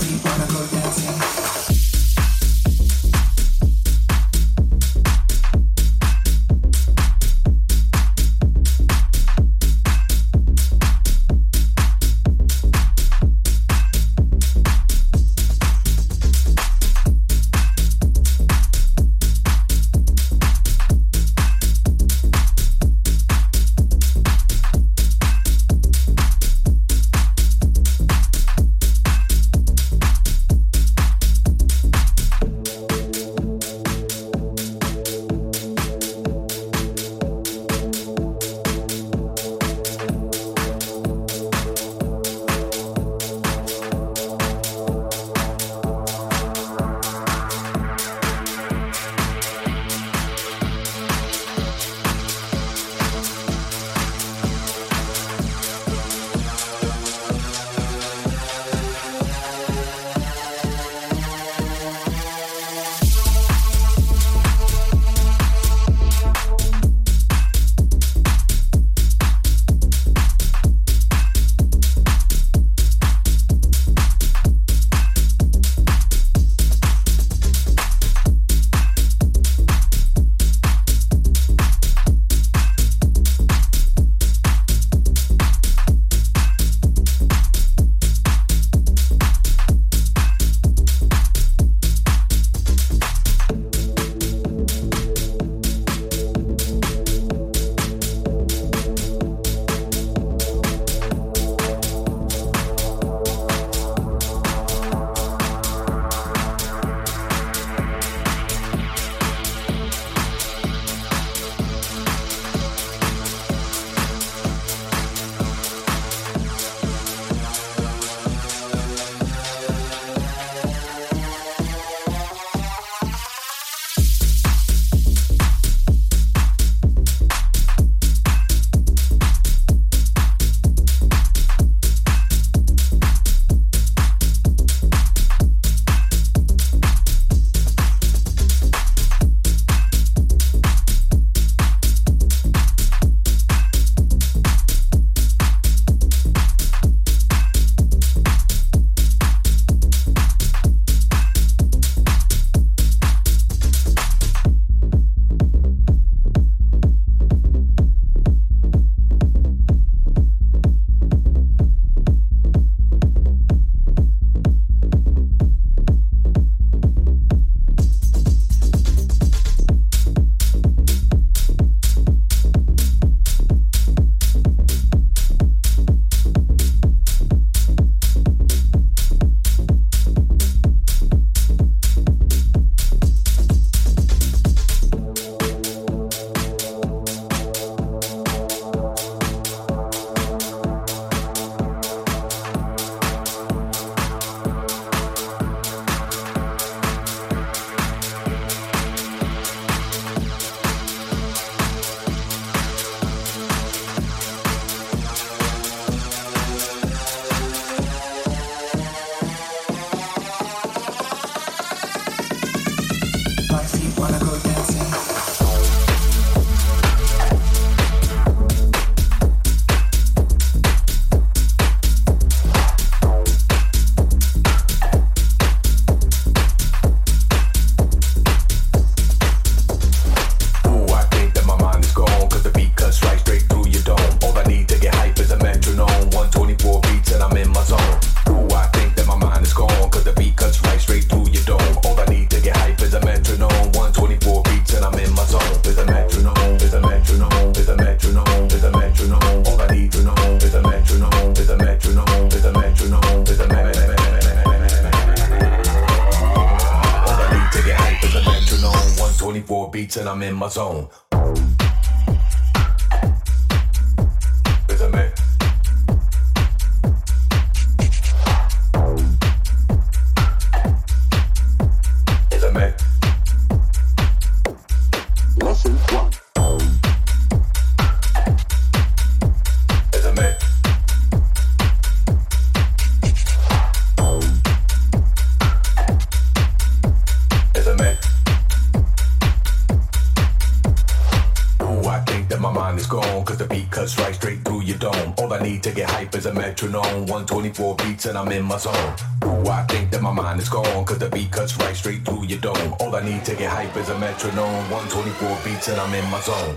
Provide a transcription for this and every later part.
We wanna go down. and I'm in my zone. Ooh, I think that my mind is gone, cause the beat cuts right straight through your dome. All I need to get hype is a metronome. 124 beats and I'm in my zone.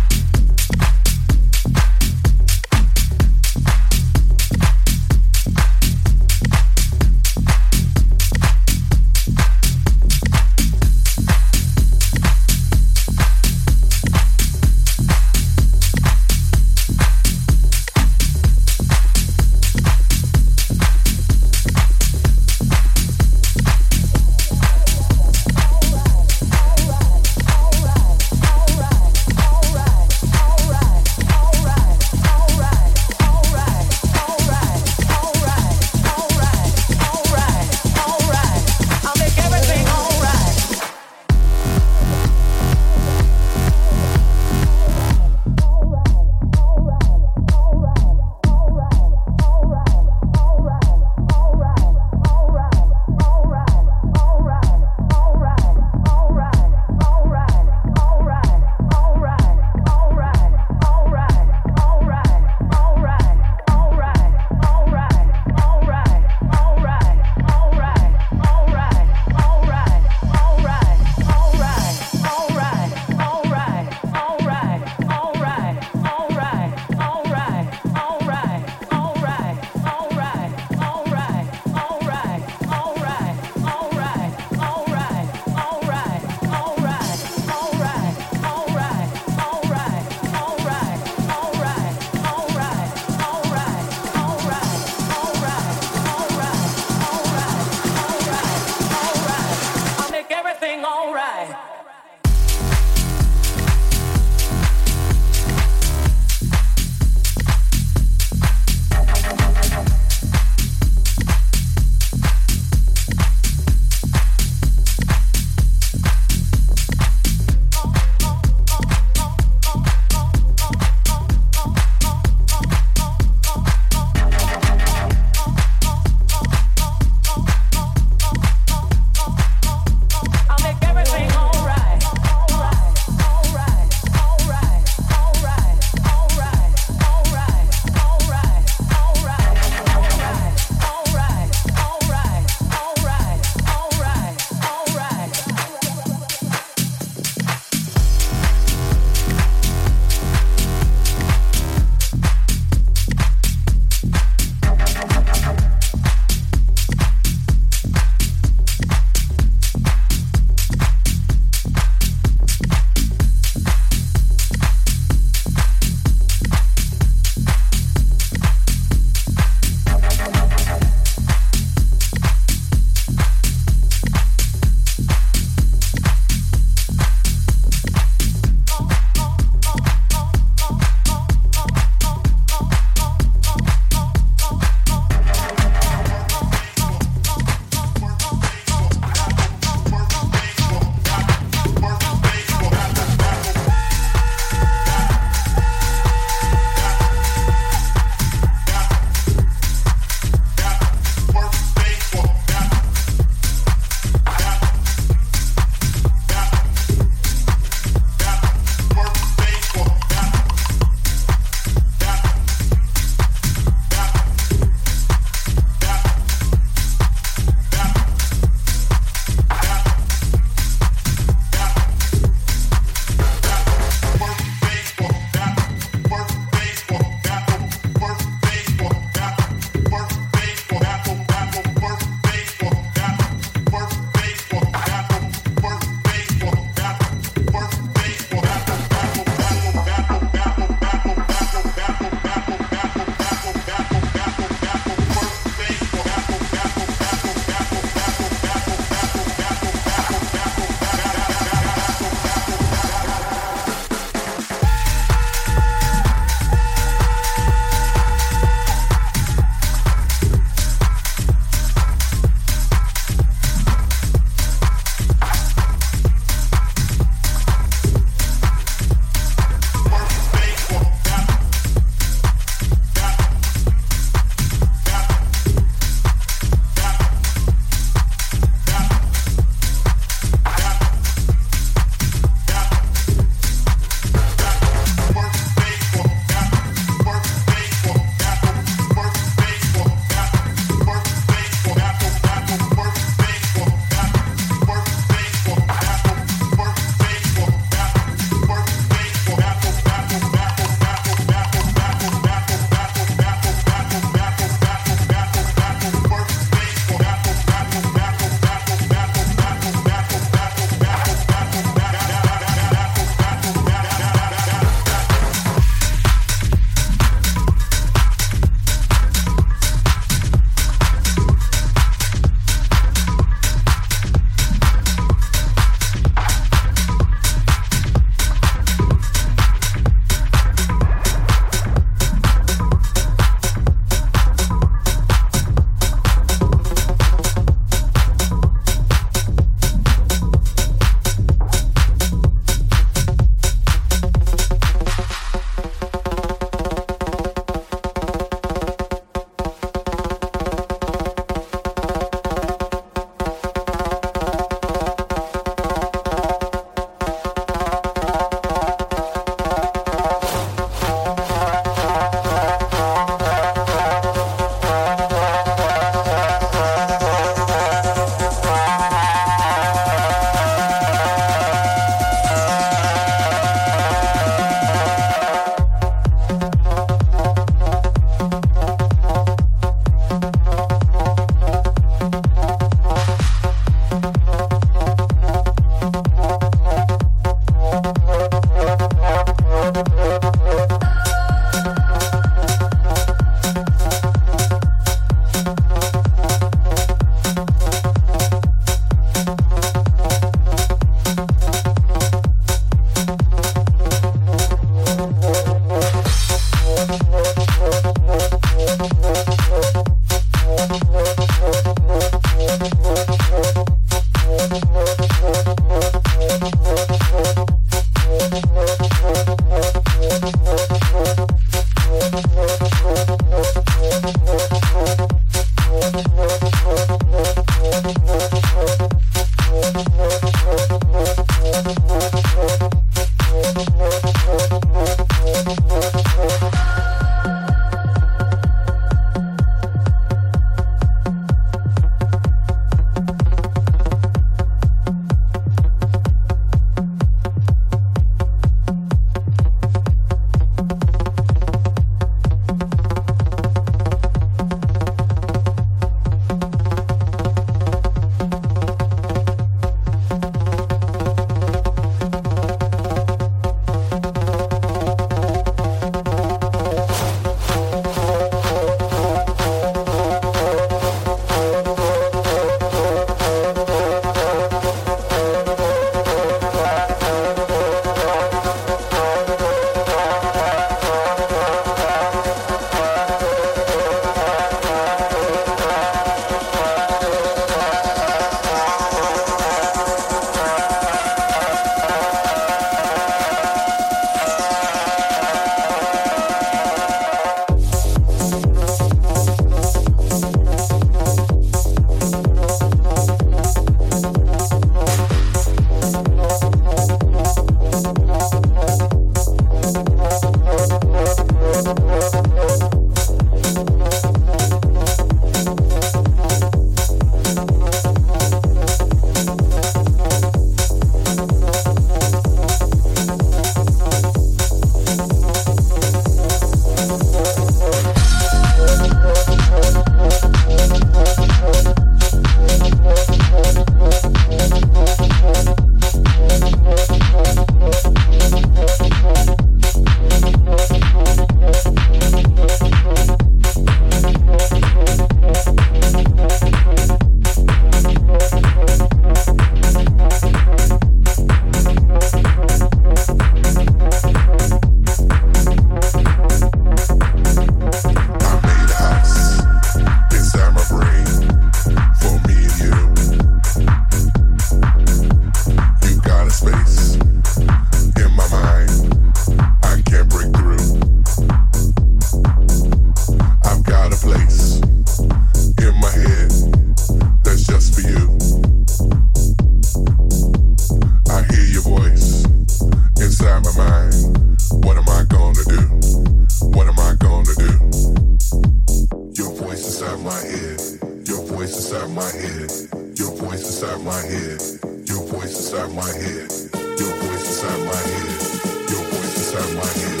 What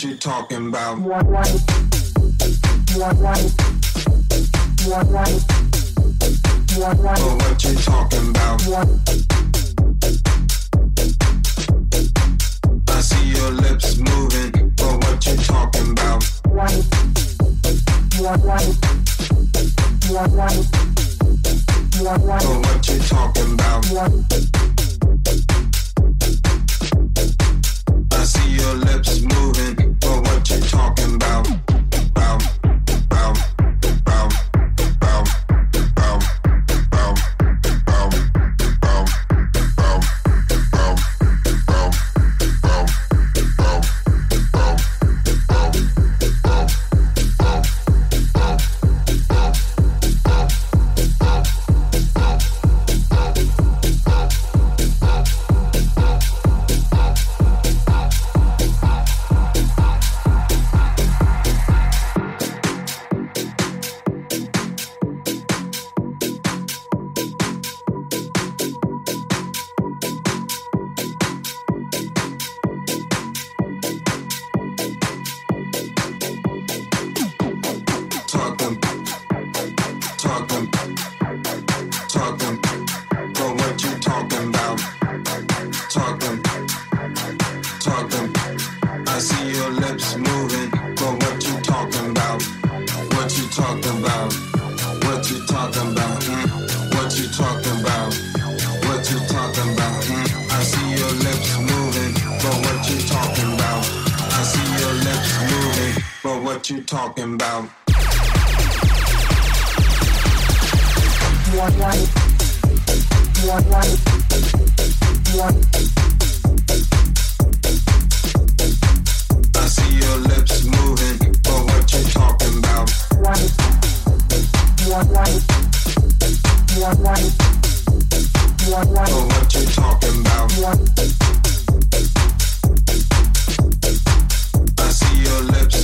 what you talking about. You are right. You are right. You are right. You are right. But what you talking about? You are... I see your lips moving. But what you talking about? Right. You are right. You are right. You are right. But what you talking about? You are... you talking about. One life. One life. One. I see your lips moving, but what you talking about? But what you talking about? I see your lips